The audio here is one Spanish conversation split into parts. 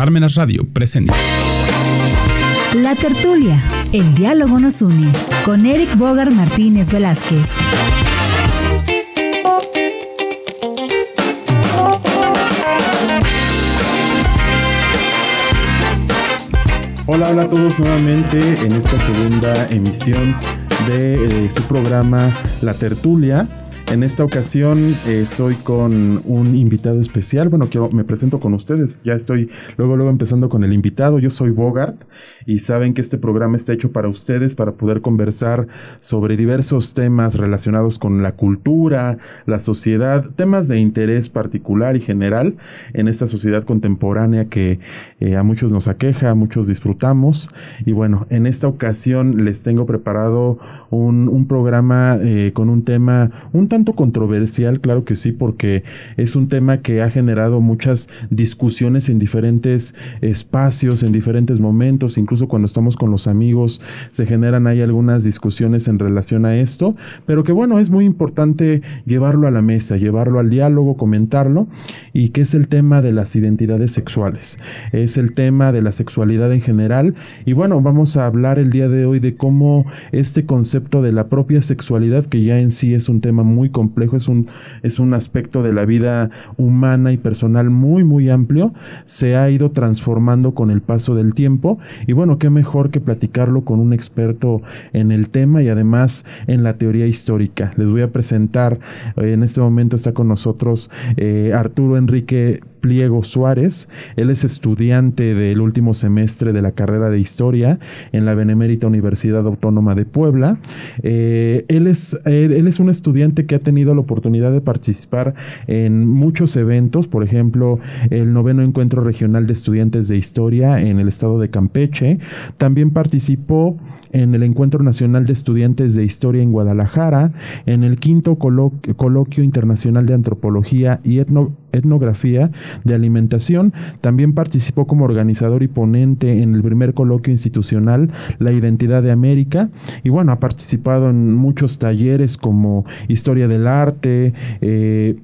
Parmenas Radio presenta. La tertulia, el diálogo nos une, con Eric Bogar Martínez Velázquez. Hola, hola a todos nuevamente en esta segunda emisión de eh, su programa La Tertulia. En esta ocasión eh, estoy con un invitado especial. Bueno, quiero, me presento con ustedes. Ya estoy luego, luego empezando con el invitado. Yo soy Bogart y saben que este programa está hecho para ustedes, para poder conversar sobre diversos temas relacionados con la cultura, la sociedad, temas de interés particular y general en esta sociedad contemporánea que eh, a muchos nos aqueja, a muchos disfrutamos. Y bueno, en esta ocasión les tengo preparado un, programa eh, con un tema un tanto controversial, claro que sí, porque es un tema que ha generado muchas discusiones en diferentes espacios, en diferentes momentos, incluso cuando estamos con los amigos se generan ahí algunas discusiones en relación a esto, pero que bueno, es muy importante llevarlo a la mesa, llevarlo al diálogo, comentarlo, y que es el tema de las identidades sexuales, es el tema de la sexualidad en general, y bueno, vamos a hablar el día de hoy de cómo este concepto de la propia sexualidad, que ya en sí es un tema muy complejo, es un, es un aspecto de la vida humana y personal muy, muy amplio, se ha ido transformando con el paso del tiempo y bueno, qué mejor que platicarlo con un experto en el tema y además en la teoría histórica. Les voy a presentar, eh, en este momento está con nosotros eh, Arturo Enrique Pliego Suárez. Él es estudiante del último semestre de la carrera de Historia en la Benemérita Universidad Autónoma de Puebla. Eh, él, es, él, es un estudiante que ha tenido la oportunidad de participar en muchos eventos, por ejemplo, el noveno encuentro regional de estudiantes de historia en el estado de Campeche. También participó en el Encuentro Nacional de Estudiantes de Historia en Guadalajara, en el quinto coloquio internacional de antropología y etnografía de alimentación. También participó como organizador y ponente en el primer coloquio institucional La Identidad de América. Y bueno, ha participado en muchos talleres como Historia del Arte, eh,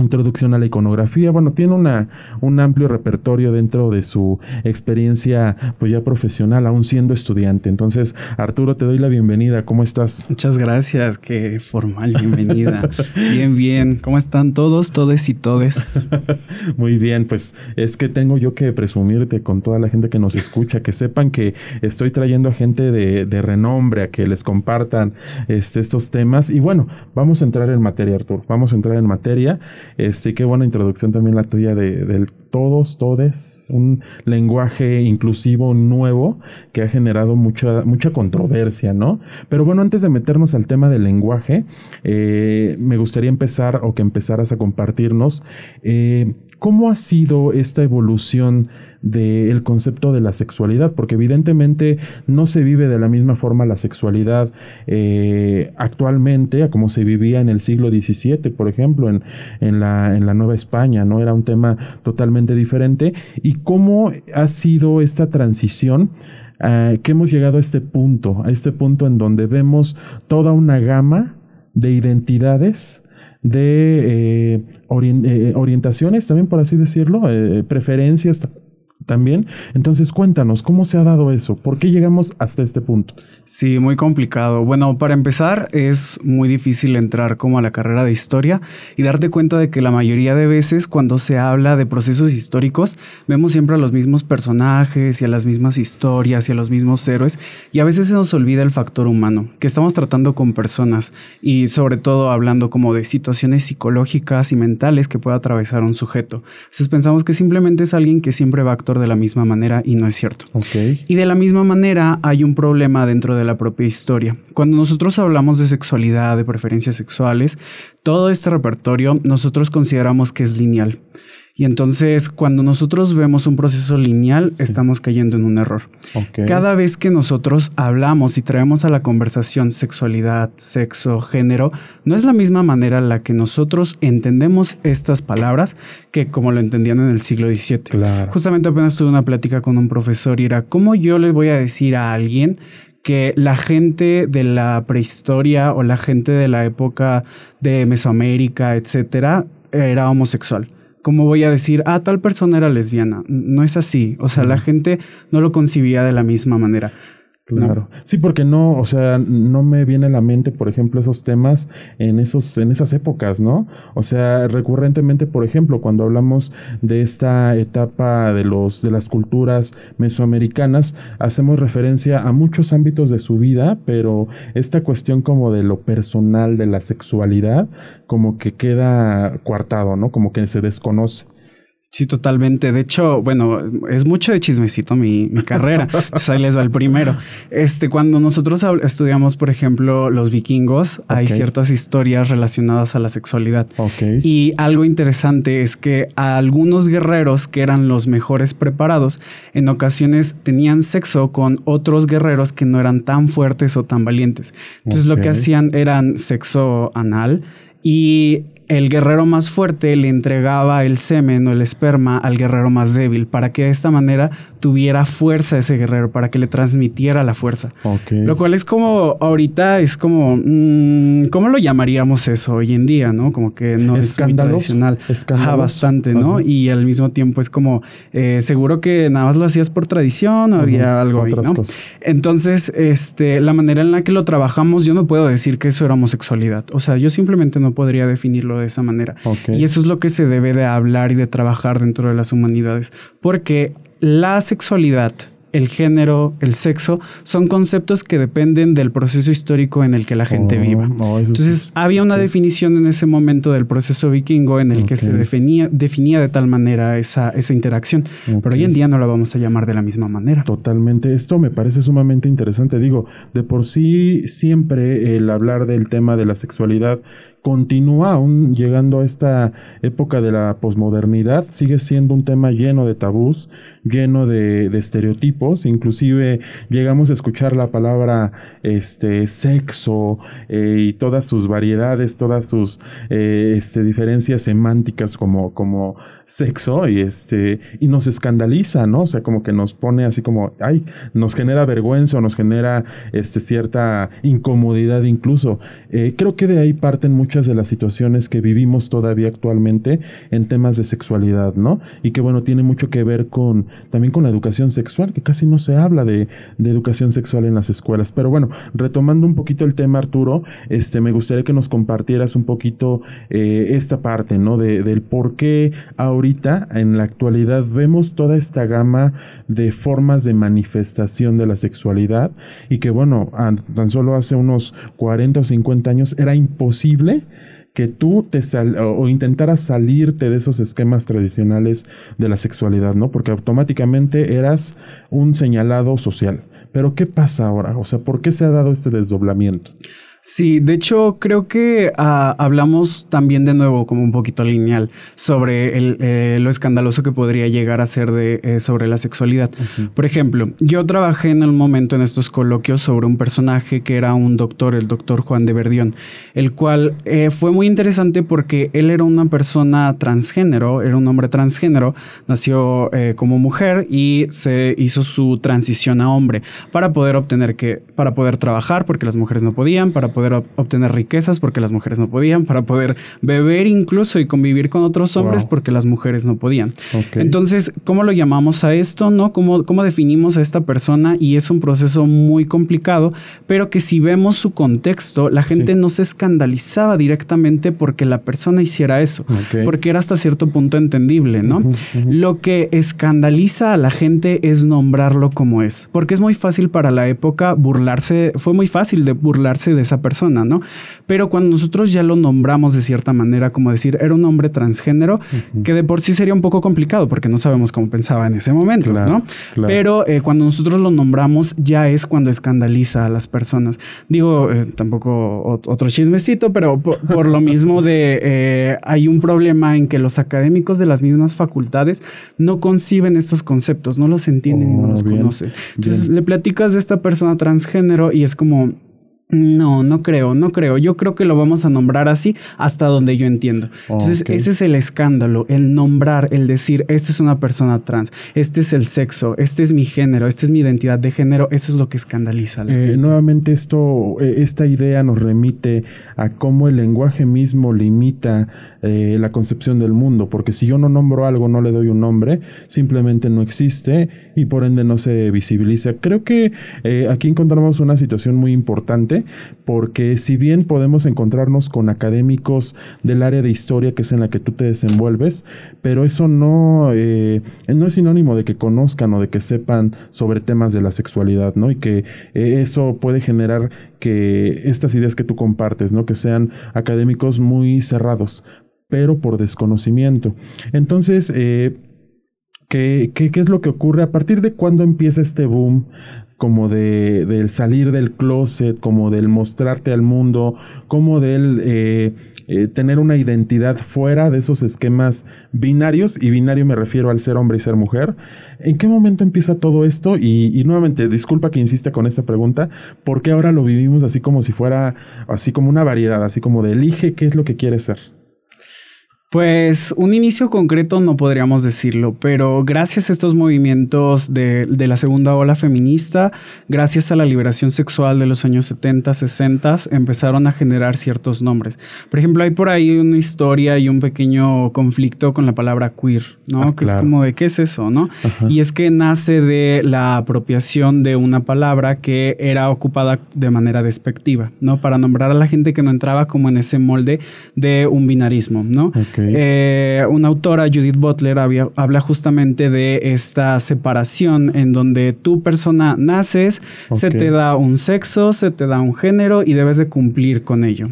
introducción a la iconografía. Bueno, tiene una, un amplio repertorio dentro de su experiencia pues ya profesional, aún siendo estudiante. Entonces, Arturo, te doy la bienvenida. ¿Cómo estás? Muchas gracias. Qué formal bienvenida. bien, bien. ¿Cómo están todos, todes y todes? Muy bien, pues es que tengo yo que presumirte con toda la gente que nos escucha, que sepan que estoy trayendo a gente de, de renombre a que les compartan este, estos temas. Y bueno, vamos a entrar en materia, Arturo. Vamos a entrar en materia. Este, qué buena introducción también la tuya de, del todos, todes, un lenguaje inclusivo nuevo que ha generado mucha, mucha controversia, ¿no? Pero bueno, antes de meternos al tema del lenguaje, eh, me gustaría empezar o que empezaras a compartirnos eh, cómo ha sido esta evolución del concepto de la sexualidad, porque evidentemente no se vive de la misma forma la sexualidad eh, actualmente a como se vivía en el siglo XVII, por ejemplo, en, en, la, en la Nueva España, ¿no? Era un tema totalmente diferente. ¿Y cómo ha sido esta transición? Uh, que hemos llegado a este punto, a este punto en donde vemos toda una gama de identidades de eh, eh, orientaciones, también por así decirlo, eh, preferencias también. Entonces, cuéntanos, ¿cómo se ha dado eso? ¿Por qué llegamos hasta este punto? Sí, muy complicado. Bueno, para empezar, es muy difícil entrar como a la carrera de historia y darte cuenta de que la mayoría de veces cuando se habla de procesos históricos, vemos siempre a los mismos personajes y a las mismas historias y a los mismos héroes y a veces se nos olvida el factor humano, que estamos tratando con personas y sobre todo hablando como de situaciones psicológicas y mentales que puede atravesar un sujeto. Entonces pensamos que simplemente es alguien que siempre va a actuar de la misma manera y no es cierto. Y de la misma manera hay un problema dentro de la propia historia. Cuando nosotros hablamos de sexualidad, de preferencias sexuales, todo este repertorio nosotros consideramos que es lineal. Y entonces cuando nosotros vemos un proceso lineal, estamos cayendo en un error. Cada vez que nosotros hablamos y traemos a la conversación sexualidad, sexo, género, no es la misma manera en la que nosotros entendemos estas palabras que como lo entendían en el siglo XVII. Justamente apenas tuve una plática con un profesor y era, ¿cómo yo le voy a decir a alguien que la gente de la prehistoria o la gente de la época de Mesoamérica, etcétera, era homosexual? ¿Cómo voy a decir, ah, tal persona era lesbiana? No es así. O sea, la gente no lo concibía de la misma manera. Claro. Sí, porque no, o sea, no me viene a la mente, por ejemplo, esos temas en esos, en esas épocas, ¿no? O sea, recurrentemente, por ejemplo, cuando hablamos de esta etapa de los, de las culturas mesoamericanas, hacemos referencia a muchos ámbitos de su vida, pero esta cuestión como de lo personal, de la sexualidad, como que queda coartado, ¿no? Como que se desconoce. Sí, totalmente. De hecho, bueno, es mucho de chismecito mi, mi carrera. pues ahí les va el primero. Este, cuando nosotros estudiamos, por ejemplo, los vikingos, hay ciertas historias relacionadas a la sexualidad. Okay. Y algo interesante es que a algunos guerreros que eran los mejores preparados, en ocasiones tenían sexo con otros guerreros que no eran tan fuertes o tan valientes. Entonces lo que hacían eran sexo anal y el guerrero más fuerte le entregaba el semen o el esperma al guerrero más débil para que de esta manera tuviera fuerza ese guerrero, para que le transmitiera la fuerza. Lo cual es como, ahorita es como, mmm, ¿cómo lo llamaríamos eso hoy en día, no? Como que no es muy tradicional. Ajá, bastante, ¿no? Y al mismo tiempo es como, eh, seguro que nada más lo hacías por tradición o había algo ahí, ¿no? Entonces, este, la manera en la que lo trabajamos, yo no puedo decir que eso era homosexualidad. O sea, yo simplemente no podría definirlo de esa manera. Y eso es lo que se debe de hablar y de trabajar dentro de las humanidades. Porque la sexualidad, el género, el sexo, son conceptos que dependen del proceso histórico en el que la gente oh, viva. Entonces, había una definición en ese momento del proceso vikingo en el que se definía, definía de tal manera esa, esa interacción. Pero hoy en día no la vamos a llamar de la misma manera. Totalmente. Esto me parece sumamente interesante. Digo, de por sí siempre el hablar del tema de la sexualidad continúa aún llegando a esta época de la posmodernidad, sigue siendo un tema lleno de tabús, lleno de, estereotipos, inclusive llegamos a escuchar la palabra este, sexo eh, y todas sus variedades, todas sus eh, este, diferencias semánticas como, como sexo y, este, y nos escandaliza, ¿no? O sea, como que nos pone así como, ay, nos genera vergüenza o nos genera este, cierta incomodidad incluso. Eh, creo que de ahí parten muchas de las situaciones que vivimos todavía actualmente en temas de sexualidad, ¿no? Y que bueno, tiene mucho que ver con también con la educación sexual, que casi no se habla de, educación sexual en las escuelas. Pero bueno, retomando un poquito el tema, Arturo, este, me gustaría que nos compartieras un poquito eh, esta parte, ¿no? De, del por qué ahorita, en la actualidad, vemos toda esta gama de formas de manifestación de la sexualidad y que bueno, tan solo hace unos 40 o 50 años era imposible que tú te sal o intentaras salirte de esos esquemas tradicionales de la sexualidad, ¿no? Porque automáticamente eras un señalado social. Pero ¿qué pasa ahora? O sea, ¿por qué se ha dado este desdoblamiento? Sí, de hecho creo que ah, hablamos también de nuevo como un poquito lineal sobre el, eh, lo escandaloso que podría llegar a ser de, eh, sobre la sexualidad. Por ejemplo, yo trabajé en el momento en estos coloquios sobre un personaje que era un doctor, el doctor Juan de Verdión, el cual eh, fue muy interesante porque él era una persona transgénero, era un hombre transgénero, nació como mujer y se hizo su transición a hombre para poder obtener que, para poder trabajar porque las mujeres no podían, para poder obtener riquezas porque las mujeres no podían, para poder beber incluso y convivir con otros hombres porque las mujeres no podían. Entonces, ¿cómo lo llamamos a esto? ¿No? ¿Cómo, ¿Cómo definimos a esta persona? Y es un proceso muy complicado, pero que si vemos su contexto, la gente no se escandalizaba directamente porque la persona hiciera eso, porque era hasta cierto punto entendible, ¿no? Lo que escandaliza a la gente es nombrarlo como es, porque es muy fácil para la época burlarse, fue muy fácil de burlarse de esa persona, ¿no? Pero cuando nosotros ya lo nombramos de cierta manera, como decir, era un hombre transgénero, que de por sí sería un poco complicado porque no sabemos cómo pensaba en ese momento, ¿no? Pero eh, cuando nosotros lo nombramos ya es cuando escandaliza a las personas. Digo, eh, tampoco otro chismecito, pero por, lo mismo de eh, hay un problema en que los académicos de las mismas facultades no conciben estos conceptos, no los entienden y no oh, los conocen. Entonces le platicas de esta persona transgénero y es como No, no creo, no creo. Yo creo que lo vamos a nombrar así hasta donde yo entiendo. Entonces, ese es el escándalo, el nombrar, el decir, esta es una persona trans, este es el sexo, este es mi género, esta es mi identidad de género, eso es lo que escandaliza. Eh, nuevamente, esto, eh, esta idea nos remite a cómo el lenguaje mismo limita eh, la concepción del mundo, porque si yo no nombro algo, no le doy un nombre, simplemente no existe y por ende no se visibiliza. Creo que aquí encontramos una situación muy importante porque si bien podemos encontrarnos con académicos del área de historia, que es en la que tú te desenvuelves, pero eso no, eh, no es sinónimo de que conozcan o de que sepan sobre temas de la sexualidad, ¿no? Y que eh, eso puede generar que estas ideas que tú compartes, ¿no? Que sean académicos muy cerrados, pero por desconocimiento. Entonces, eh, ¿Qué, qué, qué es lo que ocurre? ¿A partir de cuándo empieza este boom como de, del salir del closet, como del mostrarte al mundo, como del eh, eh, tener una identidad fuera de esos esquemas binarios, y binario me refiero al ser hombre y ser mujer. ¿En qué momento empieza todo esto? Y, y nuevamente, disculpa que insista con esta pregunta, porque ahora lo vivimos así como si fuera, así como una variedad, así como de elige qué es lo que quieres ser? Pues un inicio concreto no podríamos decirlo, pero gracias a estos movimientos de, la segunda ola feminista, gracias a la liberación sexual de los años 70, 60, empezaron a generar ciertos nombres. Por ejemplo, hay por ahí una historia y un pequeño conflicto con la palabra queer, ¿no? Ah, que es como de qué es eso, ¿no? Y es que nace de la apropiación de una palabra que era ocupada de manera despectiva, ¿no? Para nombrar a la gente que no entraba como en ese molde de un binarismo, ¿no? Eh, una autora, Judith Butler, habla justamente de esta separación en donde tu persona naces, se te da un sexo, se te da un género y debes de cumplir con ello.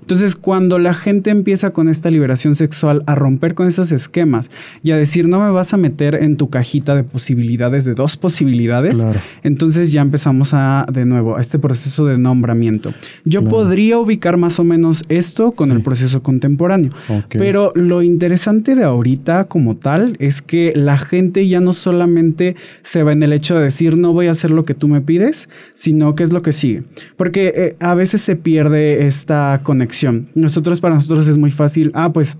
Entonces, cuando la gente empieza con esta liberación sexual a romper con esos esquemas y a decir, no me vas a meter en tu cajita de posibilidades, de dos posibilidades, entonces ya empezamos a, de nuevo, a este proceso de nombramiento. Yo podría ubicar más o menos esto con el proceso contemporáneo, pero pero lo interesante de ahorita como tal es que la gente ya no solamente se va en el hecho de decir no voy a hacer lo que tú me pides, sino que es lo que sigue. Porque eh, a veces se pierde esta conexión. Nosotros, para nosotros es muy fácil, ah, pues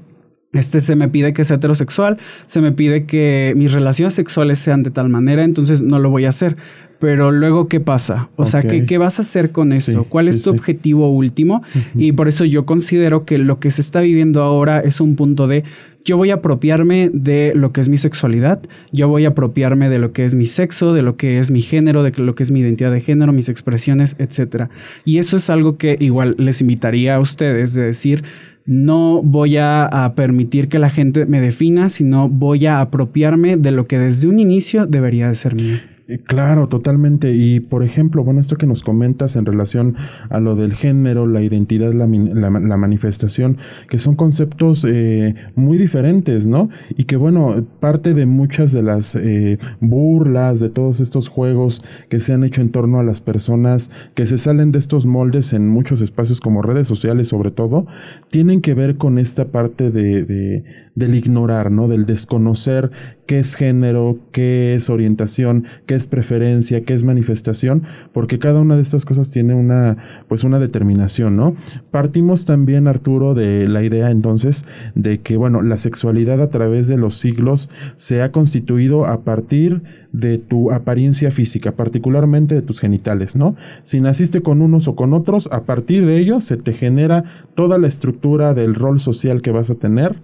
este se me pide que sea heterosexual, se me pide que mis relaciones sexuales sean de tal manera, entonces no lo voy a hacer pero luego, ¿qué pasa? O sea, ¿qué, vas a hacer con eso? ¿Cuál es tu objetivo último? Y por eso yo considero que lo que se está viviendo ahora es un punto de yo voy a apropiarme de lo que es mi sexualidad, yo voy a apropiarme de lo que es mi sexo, de lo que es mi género, de lo que es mi identidad de género, mis expresiones, etc. Y eso es algo que igual les invitaría a ustedes de decir, no voy a, a, permitir que la gente me defina, sino voy a apropiarme de lo que desde un inicio debería de ser mío. Eh, claro, totalmente. Y por ejemplo, bueno, esto que nos comentas en relación a lo del género, la identidad, la, manifestación, que son conceptos eh, muy diferentes, ¿no? Y que bueno, parte de muchas de las eh, burlas, de todos estos juegos que se han hecho en torno a las personas que se salen de estos moldes en muchos espacios como redes sociales sobre todo, tienen que ver con esta parte de del ignorar, ¿no? Del desconocer qué es género, qué es orientación, qué es preferencia, qué es manifestación, porque cada una de estas cosas tiene una, pues una determinación, ¿no? Partimos también, Arturo, de la idea entonces de que, bueno, la sexualidad a través de los siglos se ha constituido a partir de tu apariencia física, particularmente de tus genitales, ¿no? Si naciste con unos o con otros, a partir de ello se te genera toda la estructura del rol social que vas a tener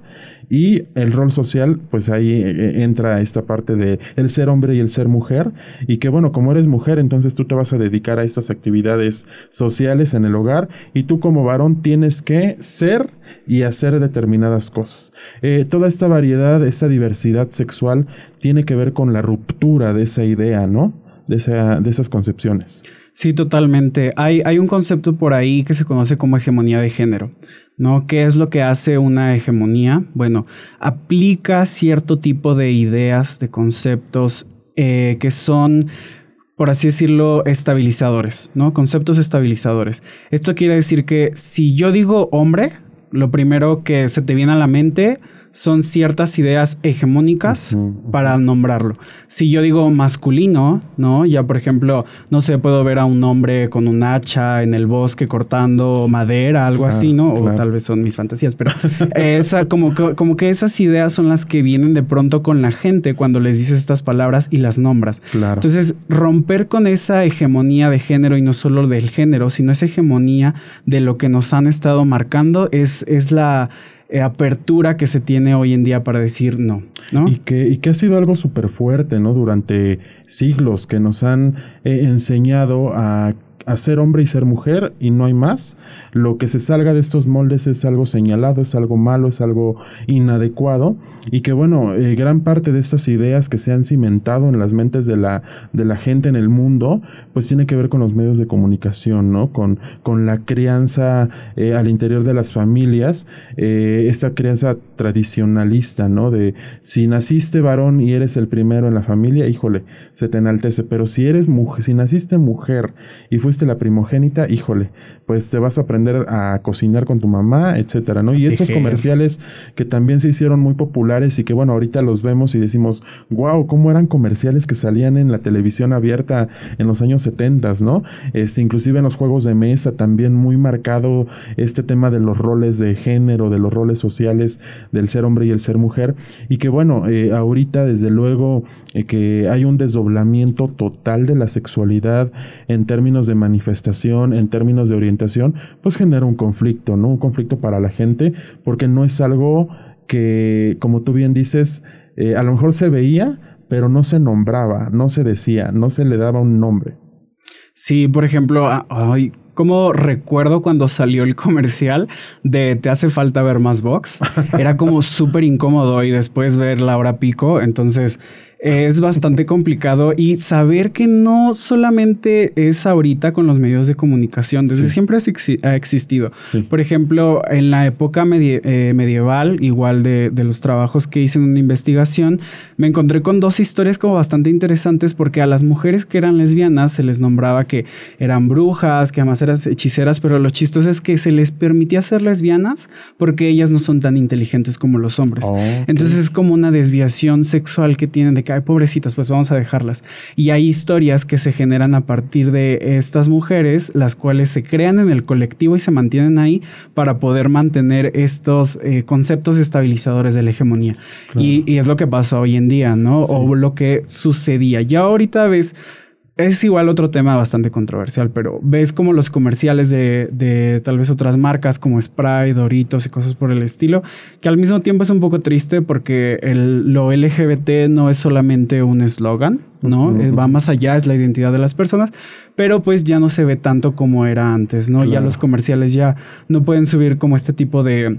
y el rol social, pues ahí eh, eh, entra esta parte de el ser hombre y el ser mujer. Y que bueno, como eres mujer, entonces tú te vas a dedicar a estas actividades sociales en el hogar. Y tú como varón tienes que ser y hacer determinadas cosas. Eh, toda esta variedad, esa diversidad sexual tiene que ver con la ruptura de esa idea, ¿no? De, esa, de esas concepciones. Sí, totalmente. Hay, hay un concepto por ahí que se conoce como hegemonía de género. ¿No? ¿Qué es lo que hace una hegemonía? Bueno, aplica cierto tipo de ideas, de conceptos eh, que son, por así decirlo, estabilizadores, ¿no? Conceptos estabilizadores. Esto quiere decir que si yo digo hombre, lo primero que se te viene a la mente son ciertas ideas hegemónicas para nombrarlo. Si yo digo masculino, ¿no? Ya por ejemplo, no sé, puedo ver a un hombre con un hacha en el bosque cortando madera, algo Ah, así, ¿no? O tal vez son mis fantasías, pero esa, como, que- como que esas ideas son las que vienen de pronto con la gente cuando les dices estas palabras y las nombras. Claro. Entonces, romper con esa hegemonía de género y no solo del género, sino esa hegemonía de lo que nos han estado marcando es, es la eh, apertura que se tiene hoy en día para decir no. Y que, y que ha sido algo súper fuerte, ¿no? Durante siglos que nos han eh, enseñado a, a ser hombre y ser mujer y no hay más. Lo que se salga de estos moldes es algo señalado, es algo malo, es algo inadecuado y que bueno, eh, gran parte de estas ideas que se han cimentado en las mentes de la, de la gente en el mundo, pues tiene que ver con los medios de comunicación, ¿no? Con, con la crianza eh, al interior de las familias, eh, esta crianza tradicionalista, ¿no? De si naciste varón y eres el primero en la familia, híjole, se te enaltece, pero si eres mujer, si naciste mujer y fuiste la primogénita, híjole, pues te vas a aprender a cocinar con tu mamá, etcétera, ¿no? Y estos comerciales que también se hicieron muy populares y que bueno, ahorita los vemos y decimos, wow, cómo eran comerciales que salían en la televisión abierta en los años 70, ¿no? Este, inclusive en los juegos de mesa también muy marcado este tema de los roles de género, de los roles sociales del ser hombre y el ser mujer y que bueno, eh, ahorita desde luego eh, que hay un desdoblamiento total de la sexualidad en términos de manifestación, en términos de orientación, pues genera un conflicto, ¿no? Un conflicto para la gente porque no es algo que, como tú bien dices, eh, a lo mejor se veía, pero no se nombraba, no se decía, no se le daba un nombre. Sí, por ejemplo, ay, como recuerdo cuando salió el comercial de Te hace falta ver más box. Era como súper incómodo y después ver la hora pico. Entonces es bastante complicado y saber que no solamente es ahorita con los medios de comunicación, desde Sí. siempre ha exi- ha existido. Sí. Por ejemplo, en la época medie- eh, medieval, igual de, de los trabajos que hice en una investigación, me encontré con dos historias como bastante interesantes porque a las mujeres que eran lesbianas se les nombraba que eran brujas, que además eran hechiceras, pero lo chistoso es que se les permitía ser lesbianas porque ellas no son tan inteligentes como los hombres. Oh. Entonces es como una desviación sexual que tienen de que, ay, pobrecitas, pues vamos a dejarlas. Y hay historias que se generan a partir de estas mujeres, las cuales se crean en el colectivo y se mantienen ahí para poder mantener estos eh, conceptos estabilizadores de la hegemonía. Y, y es lo que pasa hoy en día, ¿no? Sí. O lo que sucedía. Ya ahorita ves... Es igual otro tema bastante controversial, pero ves como los comerciales de, de tal vez otras marcas como Sprite, Doritos y cosas por el estilo, que al mismo tiempo es un poco triste porque el, lo LGBT no es solamente un eslogan, ¿no? Eh, Va más allá, es la identidad de las personas, pero pues ya no se ve tanto como era antes, ¿no? Ya los comerciales ya no pueden subir como este tipo de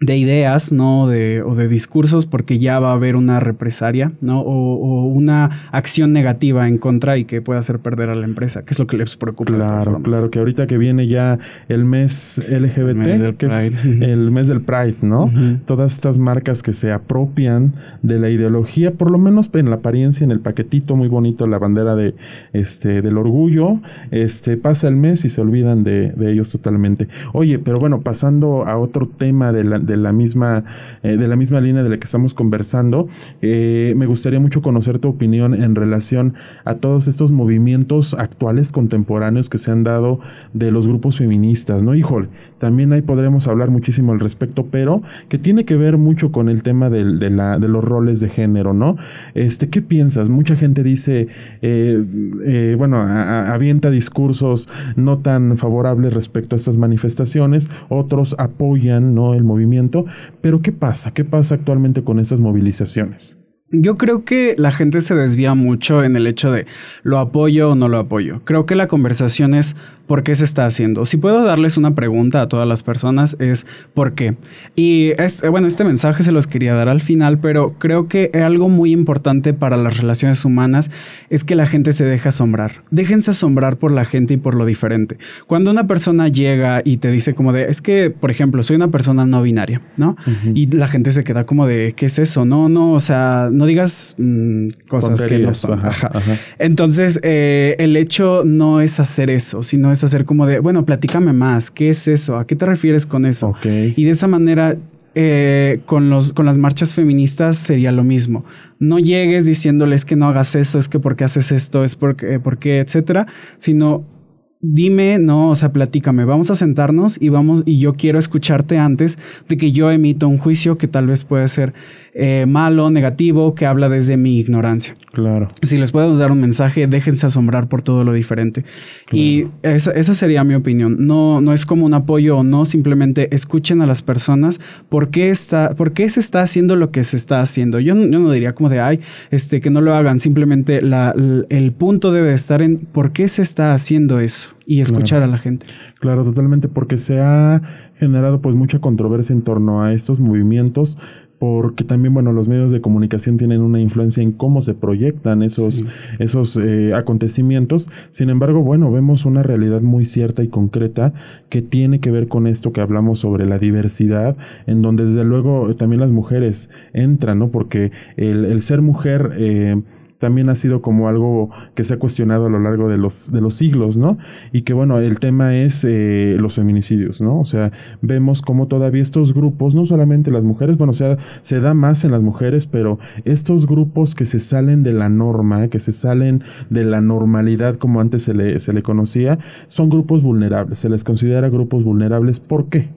de ideas, ¿no? De, o de discursos, porque ya va a haber una represaria, ¿no? O, o una acción negativa en contra y que pueda hacer perder a la empresa, que es lo que les preocupa. Claro, claro, que ahorita que viene ya el mes LGBT, El mes del que es Pride. el mes del Pride, ¿no? Todas estas marcas que se apropian de la ideología, por lo menos en la apariencia, en el paquetito muy bonito, la bandera de este del orgullo, este pasa el mes y se olvidan de, de ellos totalmente. Oye, pero bueno, pasando a otro tema de la, de la misma eh, de la misma línea de la que estamos conversando, eh, me gustaría mucho conocer tu opinión en relación a todos estos movimientos actuales contemporáneos que se han dado de los grupos feministas, ¿no? Híjole, también ahí podremos hablar muchísimo al respecto, pero que tiene que ver mucho con el tema de, la, de los roles de género, ¿no? Este, ¿qué piensas? Mucha gente dice, eh, eh, bueno, a- avienta discursos no tan favorables respecto a estas manifestaciones, otros apoyan, ¿no? El movimiento, pero ¿qué pasa? ¿Qué pasa actualmente con estas movilizaciones? Yo creo que la gente se desvía mucho en el hecho de lo apoyo o no lo apoyo. Creo que la conversación es por qué se está haciendo. Si puedo darles una pregunta a todas las personas es por qué. Y es, bueno, este mensaje se los quería dar al final, pero creo que algo muy importante para las relaciones humanas es que la gente se deje asombrar. Déjense asombrar por la gente y por lo diferente. Cuando una persona llega y te dice como de, es que, por ejemplo, soy una persona no binaria, ¿no? Y la gente se queda como de, ¿qué es eso? No, no, o sea, no digas mm, cosas que no son. ajá, Ajá. ajá. Entonces, eh, el hecho no es hacer eso, sino es hacer como de, bueno, platícame más, ¿qué es eso? ¿A qué te refieres con eso? Y de esa manera eh, con, los, con las marchas feministas sería lo mismo. No llegues diciéndoles que no hagas eso, es que porque haces esto, es porque, porque etcétera, sino dime, no, o sea, platícame, vamos a sentarnos y vamos, y yo quiero escucharte antes de que yo emito un juicio que tal vez puede ser eh, malo, negativo, que habla desde mi ignorancia. Claro. Si les puedo dar un mensaje, déjense asombrar por todo lo diferente. Y esa, esa, sería mi opinión. No, no es como un apoyo o no, simplemente escuchen a las personas por qué, está, por qué se está haciendo lo que se está haciendo. Yo, yo no diría como de, ay, este, que no lo hagan, simplemente la, el punto debe estar en por qué se está haciendo eso y escuchar claro. a la gente. Claro, totalmente, porque se ha generado pues mucha controversia en torno a estos movimientos porque también, bueno, los medios de comunicación tienen una influencia en cómo se proyectan esos, sí. esos eh, acontecimientos. Sin embargo, bueno, vemos una realidad muy cierta y concreta que tiene que ver con esto que hablamos sobre la diversidad, en donde desde luego también las mujeres entran, ¿no? Porque el, el ser mujer... Eh, también ha sido como algo que se ha cuestionado a lo largo de los, de los siglos, ¿no? Y que bueno, el tema es eh, los feminicidios, ¿no? O sea, vemos como todavía estos grupos, no solamente las mujeres, bueno, o sea, se da más en las mujeres, pero estos grupos que se salen de la norma, que se salen de la normalidad como antes se le, se le conocía, son grupos vulnerables, se les considera grupos vulnerables. ¿Por qué?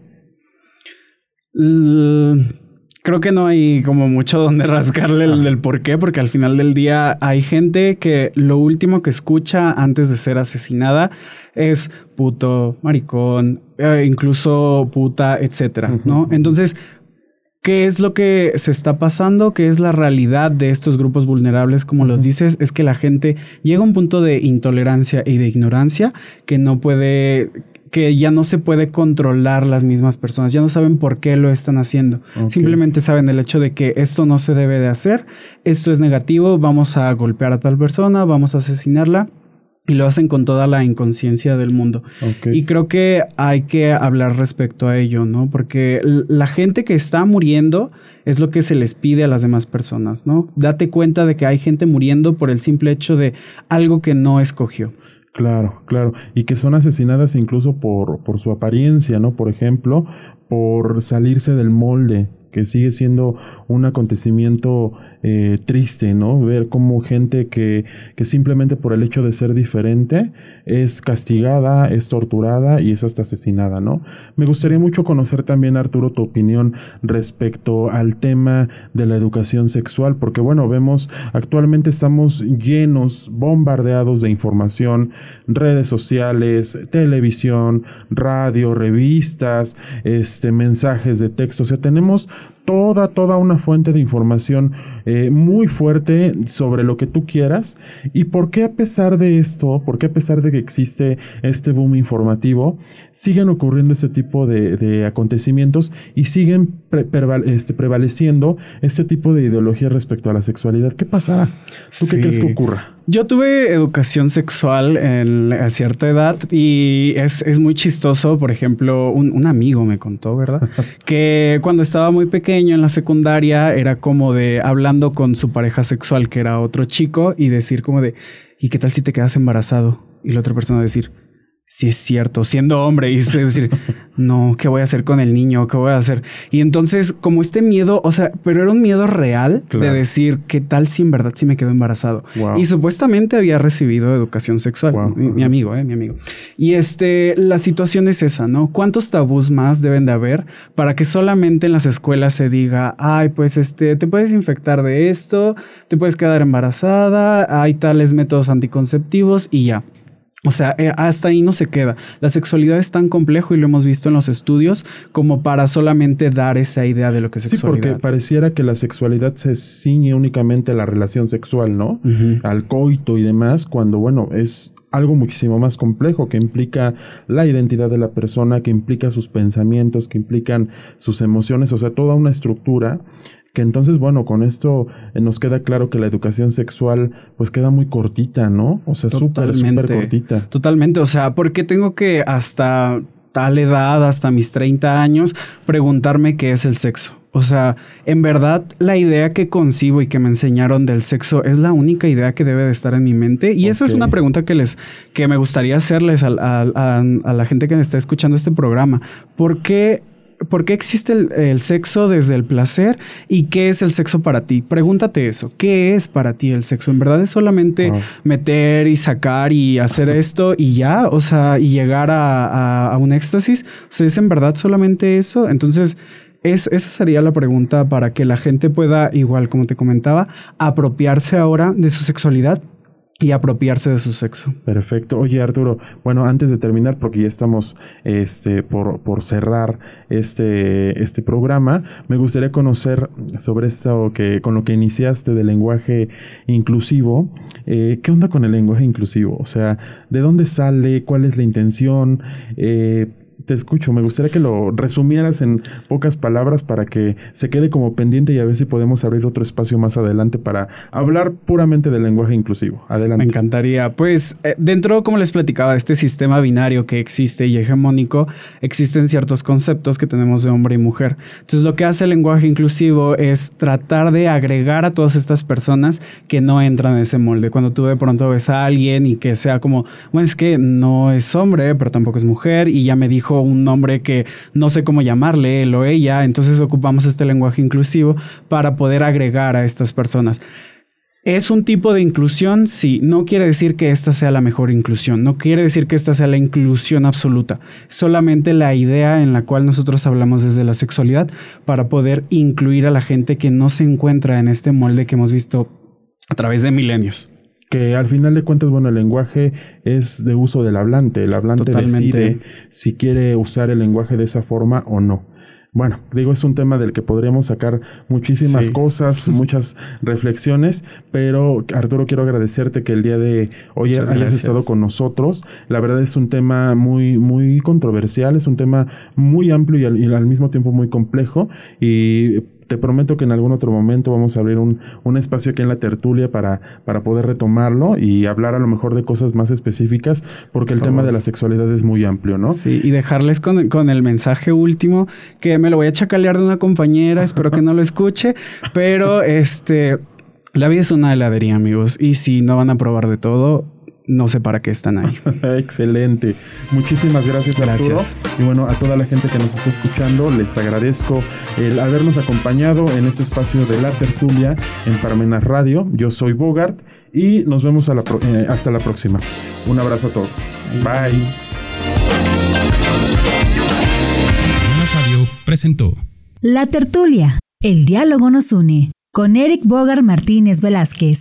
Creo que no hay como mucho donde rascarle el del por qué, porque al final del día hay gente que lo último que escucha antes de ser asesinada es puto, maricón, eh, incluso puta, etcétera, ¿no? Entonces, ¿Qué es lo que se está pasando? ¿Qué es la realidad de estos grupos vulnerables? Como los dices, es que la gente llega a un punto de intolerancia y de ignorancia que no puede, que ya no se puede controlar las mismas personas, ya no saben por qué lo están haciendo. Okay. Simplemente saben el hecho de que esto no se debe de hacer, esto es negativo, vamos a golpear a tal persona, vamos a asesinarla. Y lo hacen con toda la inconsciencia del mundo. Okay. Y creo que hay que hablar respecto a ello, ¿no? Porque la gente que está muriendo es lo que se les pide a las demás personas, ¿no? Date cuenta de que hay gente muriendo por el simple hecho de algo que no escogió. Claro, claro. Y que son asesinadas incluso por, por su apariencia, ¿no? Por ejemplo, por salirse del molde, que sigue siendo un acontecimiento eh, triste, ¿no? Ver cómo gente que, que simplemente por el hecho de ser diferente es castigada, es torturada y es hasta asesinada, ¿no? Me gustaría mucho conocer también, Arturo, tu opinión respecto al tema de la educación sexual, porque bueno, vemos actualmente estamos llenos, bombardeados de información, redes sociales, televisión, radio, revistas, este, mensajes de texto, o sea, tenemos toda, toda una fuente de información eh, muy fuerte sobre lo que tú quieras. ¿Y por qué a pesar de esto, por qué a pesar de que existe este boom informativo, siguen ocurriendo ese tipo de, de acontecimientos y siguen pre este, prevaleciendo este tipo de ideología respecto a la sexualidad? ¿Qué pasará? ¿Tú sí. qué crees que ocurra? Yo tuve educación sexual en, a cierta edad y es, es muy chistoso. Por ejemplo, un, un, amigo me contó, ¿verdad? que cuando estaba muy pequeño en la secundaria era como de hablando con su pareja sexual, que era otro chico, y decir como de, ¿y qué tal si te quedas embarazado? Y la otra persona decir, si es cierto, siendo hombre, y decir, no, ¿qué voy a hacer con el niño? ¿Qué voy a hacer? Y entonces, como este miedo, o sea, pero era un miedo real claro. de decir, ¿qué tal si en verdad sí me quedo embarazado? Wow. Y supuestamente había recibido educación sexual, Wow. mi, mi amigo, eh, mi amigo. Y este, la situación es esa, ¿no? ¿Cuántos tabús más deben de haber para que solamente en las escuelas se diga, ay, pues este, te puedes infectar de esto, te puedes quedar embarazada, hay tales métodos anticonceptivos y ya? O sea, eh, hasta ahí no se queda. La sexualidad es tan complejo y lo hemos visto en los estudios como para solamente dar esa idea de lo que es sexualidad. Sí, porque pareciera que la sexualidad se ciñe únicamente a la relación sexual, ¿no? Uh -huh. Al coito y demás, cuando, bueno, es algo muchísimo más complejo que implica la identidad de la persona, que implica sus pensamientos, que implican sus emociones, o sea, toda una estructura que entonces, bueno, con esto eh, nos queda claro que la educación sexual pues queda muy cortita, ¿no? O sea, súper, súper cortita. Totalmente, o sea, ¿por qué tengo que hasta tal edad, hasta mis 30 años, preguntarme qué es el sexo? O sea, en verdad la idea que concibo y que me enseñaron del sexo es la única idea que debe de estar en mi mente. Y okay. esa es una pregunta que les, que me gustaría hacerles a, a, a, a la gente que me está escuchando este programa. ¿Por qué ¿por qué existe el, sexo desde el placer y qué es el sexo para ti? Pregúntate eso. ¿Qué es para ti el sexo? ¿En verdad es solamente ah. meter y sacar y hacer esto y ya? O sea, y llegar a, un éxtasis. O sea, ¿es en verdad solamente eso? Entonces, es, esa sería la pregunta para que la gente pueda, igual como te comentaba, apropiarse ahora de su sexualidad y apropiarse de su sexo. Perfecto. Oye, Arturo, bueno, antes de terminar, porque ya estamos este, por, por cerrar este, este programa, me gustaría conocer sobre esto que, con lo que iniciaste del lenguaje inclusivo. Eh, ¿Qué onda con el lenguaje inclusivo? O sea, ¿de dónde sale? ¿Cuál es la intención? Eh, te escucho. Me gustaría que lo resumieras en pocas palabras para que se quede como pendiente y a ver si podemos abrir otro espacio más adelante para hablar puramente del lenguaje inclusivo. Adelante. Me encantaría. Pues eh, dentro, como les platicaba, de este sistema binario que existe y hegemónico, existen ciertos conceptos que tenemos de hombre y mujer. Entonces, lo que hace el lenguaje inclusivo es tratar de agregar a todas estas personas que no entran en ese molde. Cuando tú de pronto ves a alguien y que sea como, bueno, es que no es hombre, pero tampoco es mujer y ya me dijo un nombre que no sé cómo llamarle, él o ella, entonces ocupamos este lenguaje inclusivo para poder agregar a estas personas. ¿Es un tipo de inclusión? Sí, no quiere decir que esta sea la mejor inclusión, no quiere decir que esta sea la inclusión absoluta, solamente la idea en la cual nosotros hablamos desde la sexualidad para poder incluir a la gente que no se encuentra en este molde que hemos visto a través de milenios que al final de cuentas, bueno, el lenguaje es de uso del hablante. El hablante decide si quiere usar el lenguaje de esa forma o no. Bueno, digo, es un tema del que podríamos sacar muchísimas cosas, muchas reflexiones, pero Arturo, quiero agradecerte que el día de hoy hayas estado con nosotros. La verdad es un tema muy, muy controversial, es un tema muy amplio y al, y al mismo tiempo muy complejo y te prometo que en algún otro momento vamos a abrir un, un espacio aquí en la tertulia para, para poder retomarlo y hablar a lo mejor de cosas más específicas, porque el tema de la sexualidad es muy amplio, ¿no? Sí, y dejarles con, con el mensaje último, que me lo voy a chacalear de una compañera, espero que no lo escuche, pero este... La vida es una heladería, amigos, y si no van a probar de todo, no sé para qué están ahí. Excelente. Muchísimas gracias, Arturo. Gracias. Y bueno, a toda la gente que nos está escuchando, les agradezco el habernos acompañado en este espacio de la tertulia en Parmenas Radio. Yo soy Bogart y nos vemos eh, hasta la próxima. Un abrazo a todos. Bye. Radio presentó La tertulia. El diálogo nos une. Con Eric Bogart Martínez Velázquez.